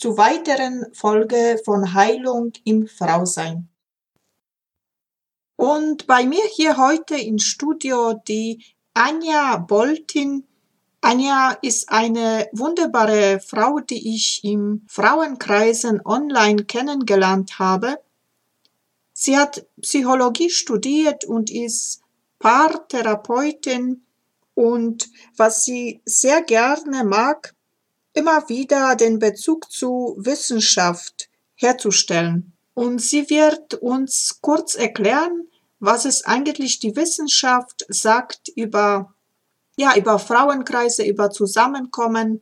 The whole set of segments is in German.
zu weiteren Folge von Heilung im Frausein. Und bei mir hier heute im Studio die Anja Boltin. Anja ist eine wunderbare Frau, die ich im Frauenkreisen online kennengelernt habe. Sie hat Psychologie studiert und ist Paartherapeutin und was sie sehr gerne mag, immer wieder den Bezug zu Wissenschaft herzustellen. Und sie wird uns kurz erklären, was es eigentlich die Wissenschaft sagt über, ja, über Frauenkreise, über Zusammenkommen.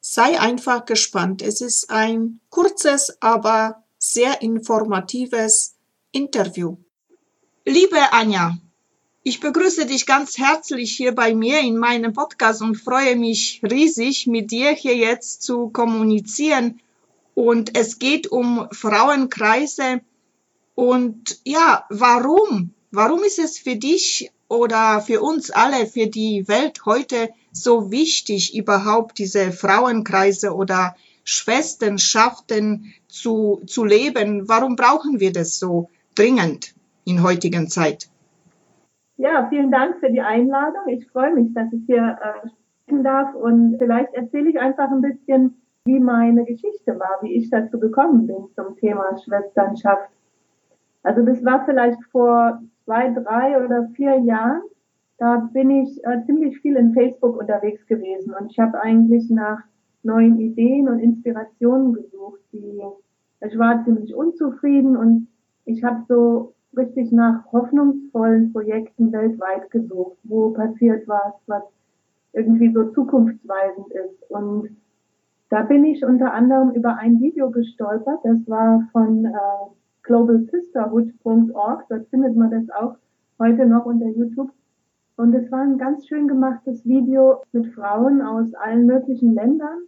Sei einfach gespannt. Es ist ein kurzes, aber sehr informatives Interview. Liebe Anja, ich begrüße dich ganz herzlich hier bei mir in meinem Podcast und freue mich riesig, mit dir hier jetzt zu kommunizieren. Und es geht um Frauenkreise. Und ja, warum? Warum ist es für dich oder für uns alle, für die Welt heute so wichtig, überhaupt diese Frauenkreise oder Schwesternschaften zu, zu leben. Warum brauchen wir das so dringend in heutigen Zeit? Ja, vielen Dank für die Einladung. Ich freue mich, dass ich hier äh, sprechen darf und vielleicht erzähle ich einfach ein bisschen, wie meine Geschichte war, wie ich dazu gekommen bin zum Thema Schwesternschaft. Also das war vielleicht vor zwei, drei oder vier Jahren. Da bin ich äh, ziemlich viel in Facebook unterwegs gewesen und ich habe eigentlich nach neuen Ideen und Inspirationen gesucht. Die, ich war ziemlich unzufrieden und ich habe so richtig nach hoffnungsvollen Projekten weltweit gesucht, wo passiert was, was irgendwie so zukunftsweisend ist. Und da bin ich unter anderem über ein Video gestolpert, das war von äh, globalsisterhood.org, dort findet man das auch heute noch unter YouTube. Und es war ein ganz schön gemachtes Video mit Frauen aus allen möglichen Ländern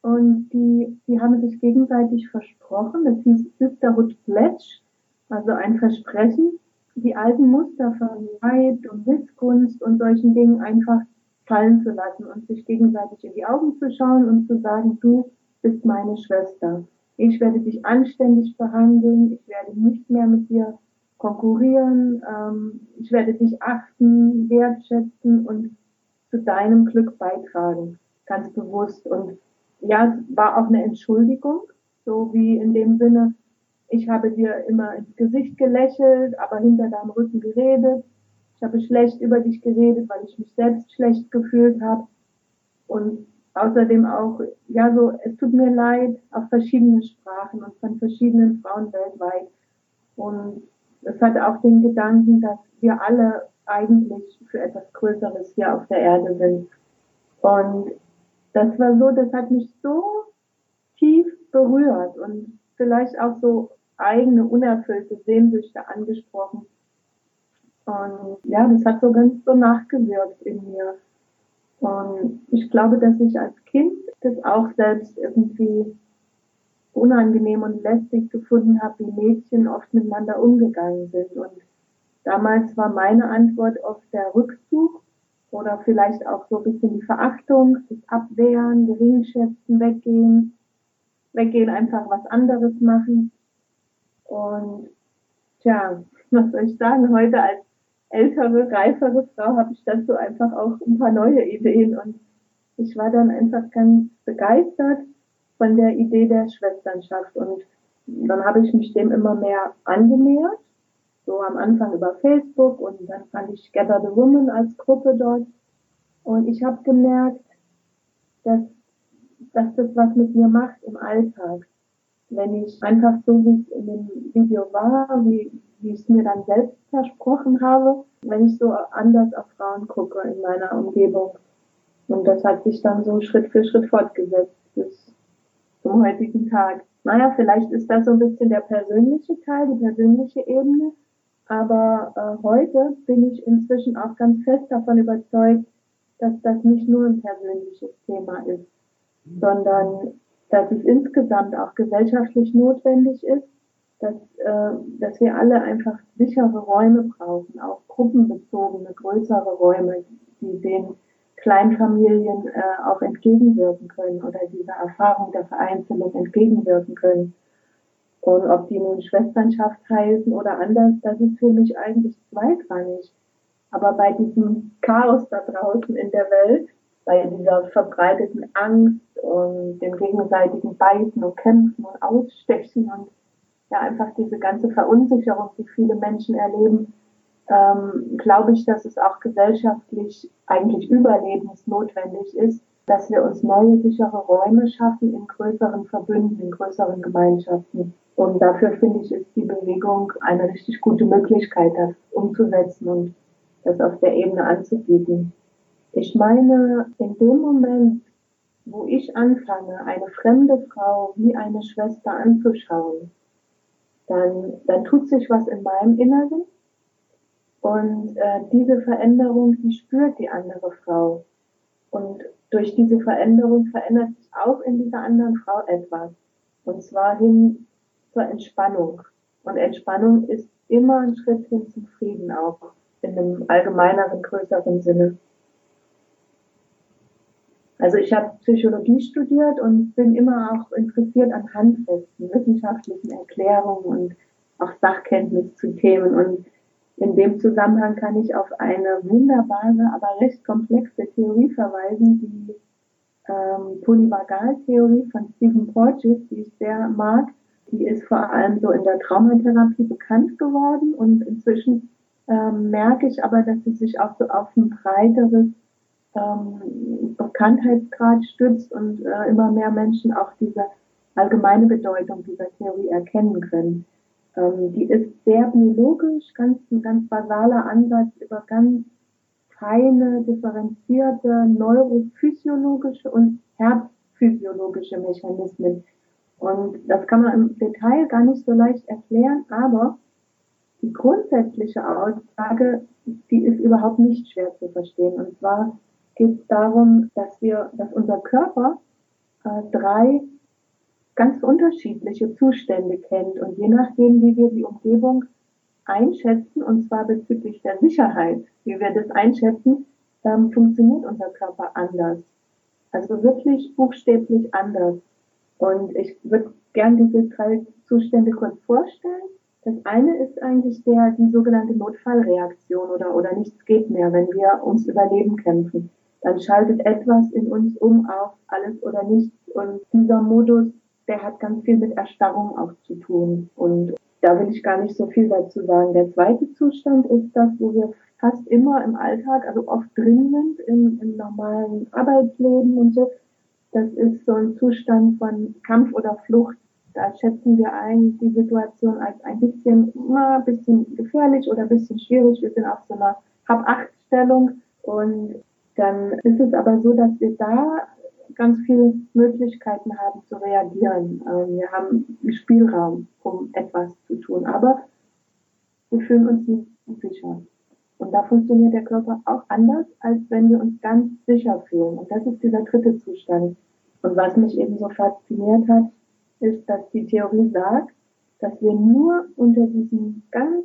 und die, die haben sich gegenseitig versprochen, das hieß Sisterhood Pledge, also ein Versprechen, die alten Muster von Neid und Missgunst und solchen Dingen einfach fallen zu lassen und sich gegenseitig in die Augen zu schauen und zu sagen, du bist meine Schwester. Ich werde dich anständig behandeln, ich werde nicht mehr mit dir konkurrieren, ähm, ich werde dich achten, wertschätzen und zu deinem Glück beitragen, ganz bewusst. Und ja, es war auch eine Entschuldigung, so wie in dem Sinne, ich habe dir immer ins Gesicht gelächelt, aber hinter deinem Rücken geredet. Ich habe schlecht über dich geredet, weil ich mich selbst schlecht gefühlt habe. Und außerdem auch, ja, so, es tut mir leid, auf verschiedene Sprachen und von verschiedenen Frauen weltweit. Und es hat auch den Gedanken, dass wir alle eigentlich für etwas Größeres hier auf der Erde sind. Und das war so, das hat mich so tief berührt und vielleicht auch so eigene unerfüllte Sehnsüchte angesprochen. Und ja, das hat so ganz so nachgewirkt in mir. Und ich glaube, dass ich als Kind das auch selbst irgendwie unangenehm und lästig gefunden habe, wie Mädchen oft miteinander umgegangen sind. Und damals war meine Antwort oft der Rückzug oder vielleicht auch so ein bisschen die Verachtung, das Abwehren, Geringschätzen, weggehen, weggehen, einfach was anderes machen. Und tja, was soll ich sagen, heute als ältere, reifere Frau habe ich dazu einfach auch ein paar neue Ideen. Und ich war dann einfach ganz begeistert von der Idee der Schwesternschaft. Und dann habe ich mich dem immer mehr angenähert, so am Anfang über Facebook und dann fand ich Gather the Woman als Gruppe dort. Und ich habe gemerkt, dass, dass das was mit mir macht im Alltag. Wenn ich einfach so, wie es in dem Video war, wie, wie ich es mir dann selbst versprochen habe, wenn ich so anders auf Frauen gucke in meiner Umgebung. Und das hat sich dann so Schritt für Schritt fortgesetzt bis zum heutigen Tag. Naja, vielleicht ist das so ein bisschen der persönliche Teil, die persönliche Ebene. Aber äh, heute bin ich inzwischen auch ganz fest davon überzeugt, dass das nicht nur ein persönliches Thema ist, sondern dass es insgesamt auch gesellschaftlich notwendig ist, dass, äh, dass wir alle einfach sichere Räume brauchen, auch gruppenbezogene, größere Räume, die den Kleinfamilien äh, auch entgegenwirken können oder dieser Erfahrung der Vereinzelung entgegenwirken können. Und ob die nun Schwesternschaft heißen oder anders, das ist für mich eigentlich zweitrangig. Aber bei diesem Chaos da draußen in der Welt, bei dieser verbreiteten Angst und dem gegenseitigen Beißen und Kämpfen und Ausstechen und ja einfach diese ganze Verunsicherung, die viele Menschen erleben, ähm, glaube ich, dass es auch gesellschaftlich eigentlich überlebensnotwendig ist, dass wir uns neue sichere Räume schaffen in größeren Verbünden, in größeren Gemeinschaften. Und dafür finde ich, ist die Bewegung eine richtig gute Möglichkeit, das umzusetzen und das auf der Ebene anzubieten. Ich meine, in dem Moment, wo ich anfange, eine fremde Frau wie eine Schwester anzuschauen, dann, dann tut sich was in meinem Inneren und äh, diese Veränderung, die spürt die andere Frau. Und durch diese Veränderung verändert sich auch in dieser anderen Frau etwas. Und zwar hin zur Entspannung. Und Entspannung ist immer ein Schritt hin zum Frieden auch, in einem allgemeineren, größeren Sinne. Also ich habe Psychologie studiert und bin immer auch interessiert an handfesten, wissenschaftlichen Erklärungen und auch Sachkenntnis zu Themen. Und in dem Zusammenhang kann ich auf eine wunderbare, aber recht komplexe Theorie verweisen, die ähm, Polyvagaltheorie von Stephen Porges, die ich sehr mag. Die ist vor allem so in der Traumatherapie bekannt geworden und inzwischen ähm, merke ich aber, dass sie sich auch so auf ein breiteres ähm, Bekanntheitsgrad stützt und äh, immer mehr Menschen auch diese allgemeine Bedeutung dieser Theorie erkennen können. Ähm, die ist sehr biologisch, ganz, ein ganz basaler Ansatz über ganz feine, differenzierte neurophysiologische und herzphysiologische Mechanismen. Und das kann man im Detail gar nicht so leicht erklären, aber die grundsätzliche Aussage, die ist überhaupt nicht schwer zu verstehen. Und zwar geht es darum, dass wir, dass unser Körper äh, drei ganz unterschiedliche Zustände kennt. Und je nachdem, wie wir die Umgebung einschätzen, und zwar bezüglich der Sicherheit, wie wir das einschätzen, ähm, funktioniert unser Körper anders. Also wirklich buchstäblich anders. Und ich würde gern diese drei Zustände kurz vorstellen. Das eine ist eigentlich der, die sogenannte Notfallreaktion oder, oder nichts geht mehr, wenn wir ums Überleben kämpfen. Dann schaltet etwas in uns um auf alles oder nichts. Und dieser Modus der hat ganz viel mit Erstarrung auch zu tun. Und da will ich gar nicht so viel dazu sagen. Der zweite Zustand ist das, wo wir fast immer im Alltag, also oft drin sind, im, im normalen Arbeitsleben und so. Das ist so ein Zustand von Kampf oder Flucht. Da schätzen wir ein die Situation als ein bisschen, na, ein bisschen gefährlich oder ein bisschen schwierig. Wir sind auf so einer Hab-Acht-Stellung und dann ist es aber so, dass wir da ganz viele Möglichkeiten haben zu reagieren. Ähm, wir haben Spielraum, um etwas zu tun, aber wir fühlen uns nicht sicher. Und da funktioniert der Körper auch anders, als wenn wir uns ganz sicher fühlen. Und das ist dieser dritte Zustand. Und was mich eben so fasziniert hat, ist, dass die Theorie sagt, dass wir nur unter diesem ganz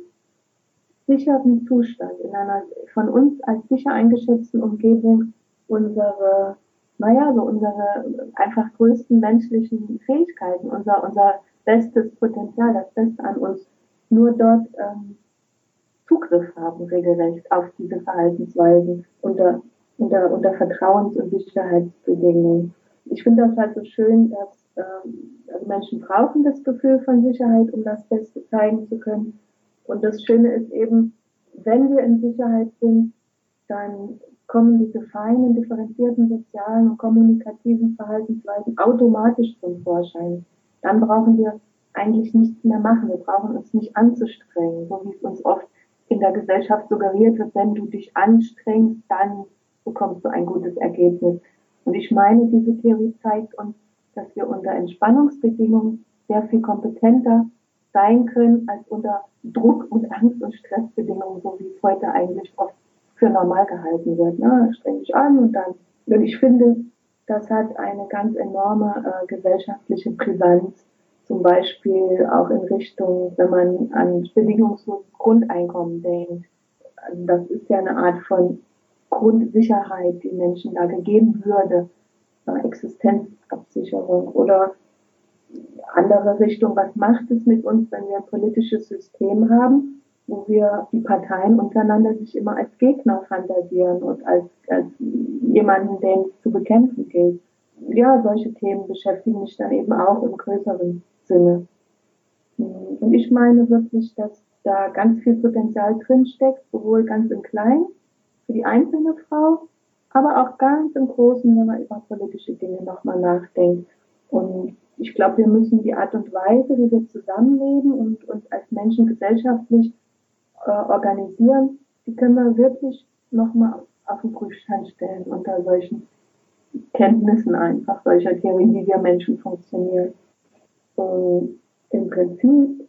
sicheren Zustand, in einer von uns als sicher eingeschätzten Umgebung, unsere naja, so unsere einfach größten menschlichen Fähigkeiten, unser, unser bestes Potenzial, das Beste an uns nur dort ähm, Zugriff haben, regelrecht, auf diese Verhaltensweisen unter, unter, unter Vertrauens- und Sicherheitsbedingungen. Ich finde das halt so schön, dass ähm, also Menschen brauchen das Gefühl von Sicherheit, um das Beste zeigen zu können. Und das Schöne ist eben, wenn wir in Sicherheit sind, dann kommen diese feinen, differenzierten sozialen und kommunikativen Verhaltensweisen automatisch zum Vorschein. Dann brauchen wir eigentlich nichts mehr machen. Wir brauchen uns nicht anzustrengen, so wie es uns oft in der Gesellschaft suggeriert wird, wenn du dich anstrengst, dann bekommst du ein gutes Ergebnis. Und ich meine, diese Theorie zeigt uns, dass wir unter Entspannungsbedingungen sehr viel kompetenter sein können als unter Druck und Angst und Stressbedingungen, so wie es heute eigentlich oft für normal gehalten wird. Ne? Streng dich an und dann. Und ich finde, das hat eine ganz enorme äh, gesellschaftliche Brisanz, zum Beispiel auch in Richtung, wenn man an bedingungsloses Grundeinkommen denkt. Also das ist ja eine Art von Grundsicherheit, die Menschen da gegeben würde, Existenzabsicherung oder andere Richtung, was macht es mit uns, wenn wir ein politisches System haben, wo wir die Parteien untereinander sich immer als Gegner fantasieren und als, als jemanden, den es zu bekämpfen gilt. Ja, solche Themen beschäftigen mich dann eben auch im größeren Sinne. Und ich meine wirklich, dass da ganz viel Potenzial drinsteckt, sowohl ganz im Kleinen für die einzelne Frau, aber auch ganz im Großen, wenn man über politische Dinge nochmal nachdenkt. Und ich glaube, wir müssen die Art und Weise, wie wir zusammenleben und uns als Menschen gesellschaftlich äh, organisieren, die können wir wirklich nochmal auf den Prüfstand stellen unter solchen Kenntnissen einfach, solcher Theorien, wie wir Menschen funktionieren. Und im Prinzip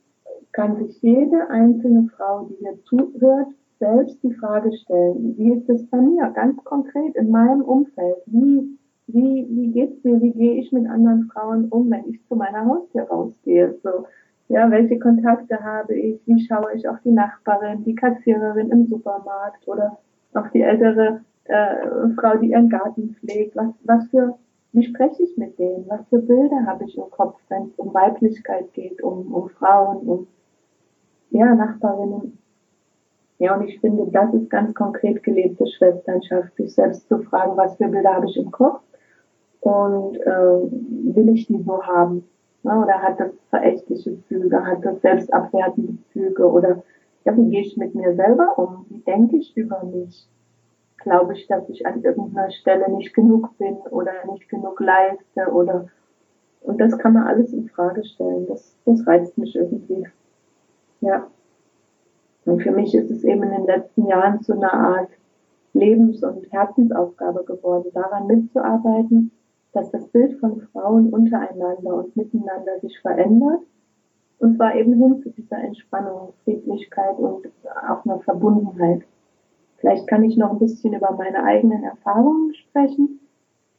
kann sich jede einzelne Frau, die hier zuhört, selbst die Frage stellen, wie ist es bei mir, ganz konkret in meinem Umfeld, wie wie, wie geht's mir, wie gehe ich mit anderen Frauen um, wenn ich zu meiner Haustür rausgehe? So, ja, welche Kontakte habe ich? Wie schaue ich auf die Nachbarin, die Kassiererin im Supermarkt oder auf die ältere äh, Frau, die ihren Garten pflegt? Was, was für, wie spreche ich mit denen? Was für Bilder habe ich im Kopf, wenn es um Weiblichkeit geht, um, um Frauen, um ja, Nachbarinnen? Ja, und ich finde, das ist ganz konkret gelebte Schwesternschaft, sich selbst zu fragen, was für Bilder habe ich im Kopf und äh, will ich die so haben? Ne? Oder hat das verächtliche Züge, hat das selbstabwertende Züge oder ja, wie gehe ich mit mir selber um? Wie denke ich über mich? Glaube ich, dass ich an irgendeiner Stelle nicht genug bin oder nicht genug leiste oder und das kann man alles in Frage stellen. Das, das reizt mich irgendwie. Ja. Und für mich ist es eben in den letzten Jahren zu einer Art Lebens- und Herzensaufgabe geworden, daran mitzuarbeiten, dass das Bild von Frauen untereinander und miteinander sich verändert. Und zwar eben hin zu dieser Entspannung, Friedlichkeit und auch einer Verbundenheit. Vielleicht kann ich noch ein bisschen über meine eigenen Erfahrungen sprechen.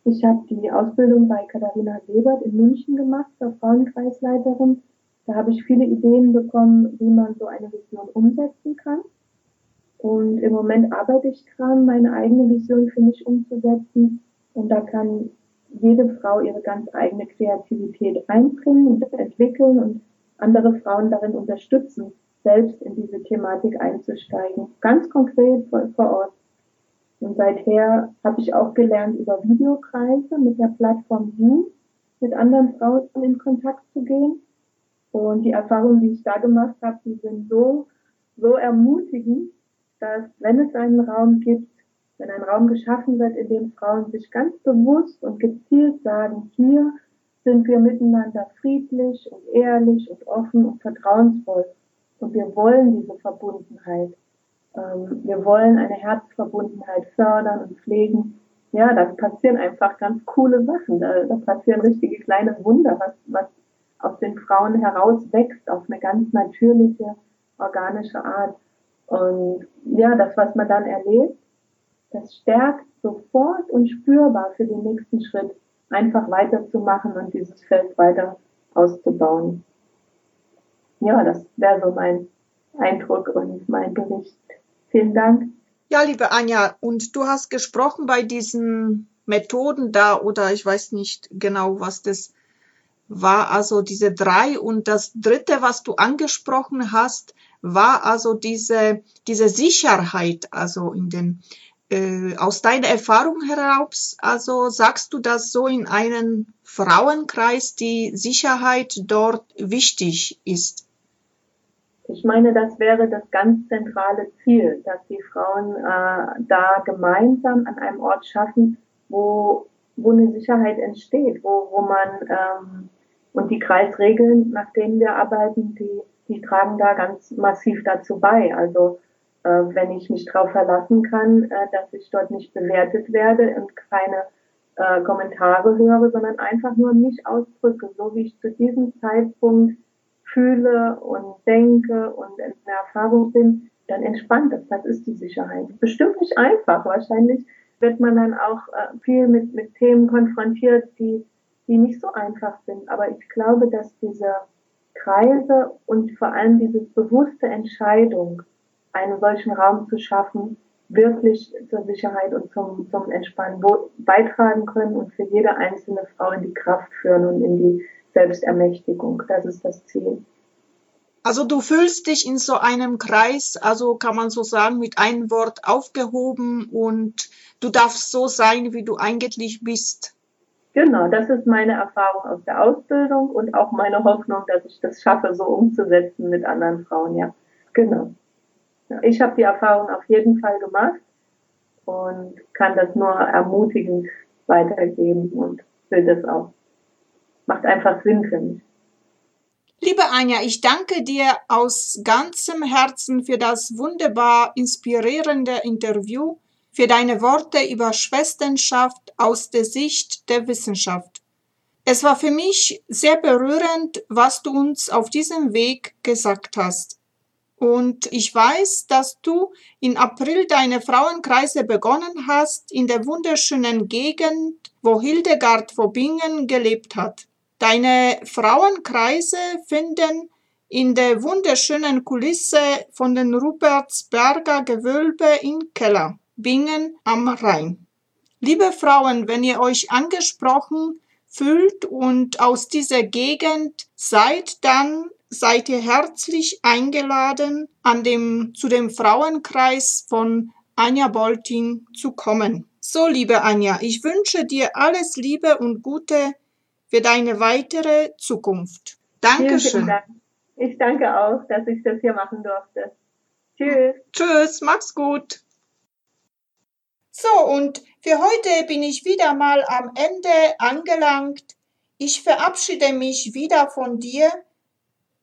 Ich habe die Ausbildung bei Katharina Sebert in München gemacht, zur Frauenkreisleiterin. Da habe ich viele Ideen bekommen, wie man so eine Vision umsetzen kann. Und im Moment arbeite ich dran, meine eigene Vision für mich umzusetzen. Und da kann jede Frau ihre ganz eigene Kreativität einbringen und entwickeln und andere Frauen darin unterstützen, selbst in diese Thematik einzusteigen. Ganz konkret vor, Ort. Und seither habe ich auch gelernt, über Videokreise mit der Plattform Zoom mit anderen Frauen in Kontakt zu gehen. Und die Erfahrungen, die ich da gemacht habe, die sind so, so ermutigend, dass wenn es einen Raum gibt, wenn ein Raum geschaffen wird, in dem Frauen sich ganz bewusst und gezielt sagen, hier sind wir miteinander friedlich und ehrlich und offen und vertrauensvoll. Und wir wollen diese Verbundenheit. Ähm, wir wollen eine Herzverbundenheit fördern und pflegen. Ja, da passieren einfach ganz coole Sachen. Da, da passieren richtige kleine Wunder, was, was aus den Frauen herauswächst auf eine ganz natürliche, organische Art. Und ja, das, was man dann erlebt, das stärkt sofort und spürbar für den nächsten Schritt, einfach weiterzumachen und dieses Feld weiter auszubauen. Ja, das wäre so mein Eindruck und mein Bericht. Vielen Dank. Ja, liebe Anja, und du hast gesprochen bei diesen Methoden da oder ich weiß nicht genau, was das war, also diese drei und das dritte, was du angesprochen hast, war also diese, diese Sicherheit, also in den, äh, aus deiner Erfahrung heraus, also sagst du, dass so in einem Frauenkreis die Sicherheit dort wichtig ist? Ich meine, das wäre das ganz zentrale Ziel, dass die Frauen äh, da gemeinsam an einem Ort schaffen, wo, wo eine Sicherheit entsteht, wo, wo man ähm, und die Kreisregeln, nach denen wir arbeiten, die, die tragen da ganz massiv dazu bei. Also äh, wenn ich mich darauf verlassen kann, äh, dass ich dort nicht bewertet werde und keine äh, Kommentare höre, sondern einfach nur mich ausdrücke, so wie ich zu diesem Zeitpunkt fühle und denke und in der Erfahrung bin, dann entspannt das. Das ist die Sicherheit. Bestimmt nicht einfach. Wahrscheinlich wird man dann auch äh, viel mit, mit Themen konfrontiert, die, die nicht so einfach sind. Aber ich glaube, dass diese Kreise und vor allem diese bewusste Entscheidung, einen solchen Raum zu schaffen, wirklich zur Sicherheit und zum, zum Entspannen beitragen können und für jede einzelne Frau in die Kraft führen und in die Selbstermächtigung. Das ist das Ziel. Also du fühlst dich in so einem Kreis, also kann man so sagen, mit einem Wort aufgehoben und du darfst so sein, wie du eigentlich bist. Genau, das ist meine Erfahrung aus der Ausbildung und auch meine Hoffnung, dass ich das schaffe, so umzusetzen mit anderen Frauen, ja. Genau. Ich habe die Erfahrung auf jeden Fall gemacht und kann das nur ermutigend weitergeben und will das auch macht einfach Sinn für mich. Liebe Anja, ich danke dir aus ganzem Herzen für das wunderbar inspirierende Interview, für deine Worte über Schwesternschaft aus der Sicht der Wissenschaft. Es war für mich sehr berührend, was du uns auf diesem Weg gesagt hast. Und ich weiß, dass du im April deine Frauenkreise begonnen hast in der wunderschönen Gegend, wo Hildegard von Bingen gelebt hat. Deine Frauenkreise finden in der wunderschönen Kulisse von den Rupertsberger Gewölbe in Keller, Bingen am Rhein. Liebe Frauen, wenn ihr euch angesprochen fühlt und aus dieser Gegend seid, dann seid ihr herzlich eingeladen, an dem, zu dem Frauenkreis von Anja Bolting zu kommen. So, liebe Anja, ich wünsche dir alles Liebe und Gute für deine weitere Zukunft. Dankeschön. Dank. Ich danke auch, dass ich das hier machen durfte. Tschüss. Tschüss, mach's gut. So, und für heute bin ich wieder mal am Ende angelangt. Ich verabschiede mich wieder von dir.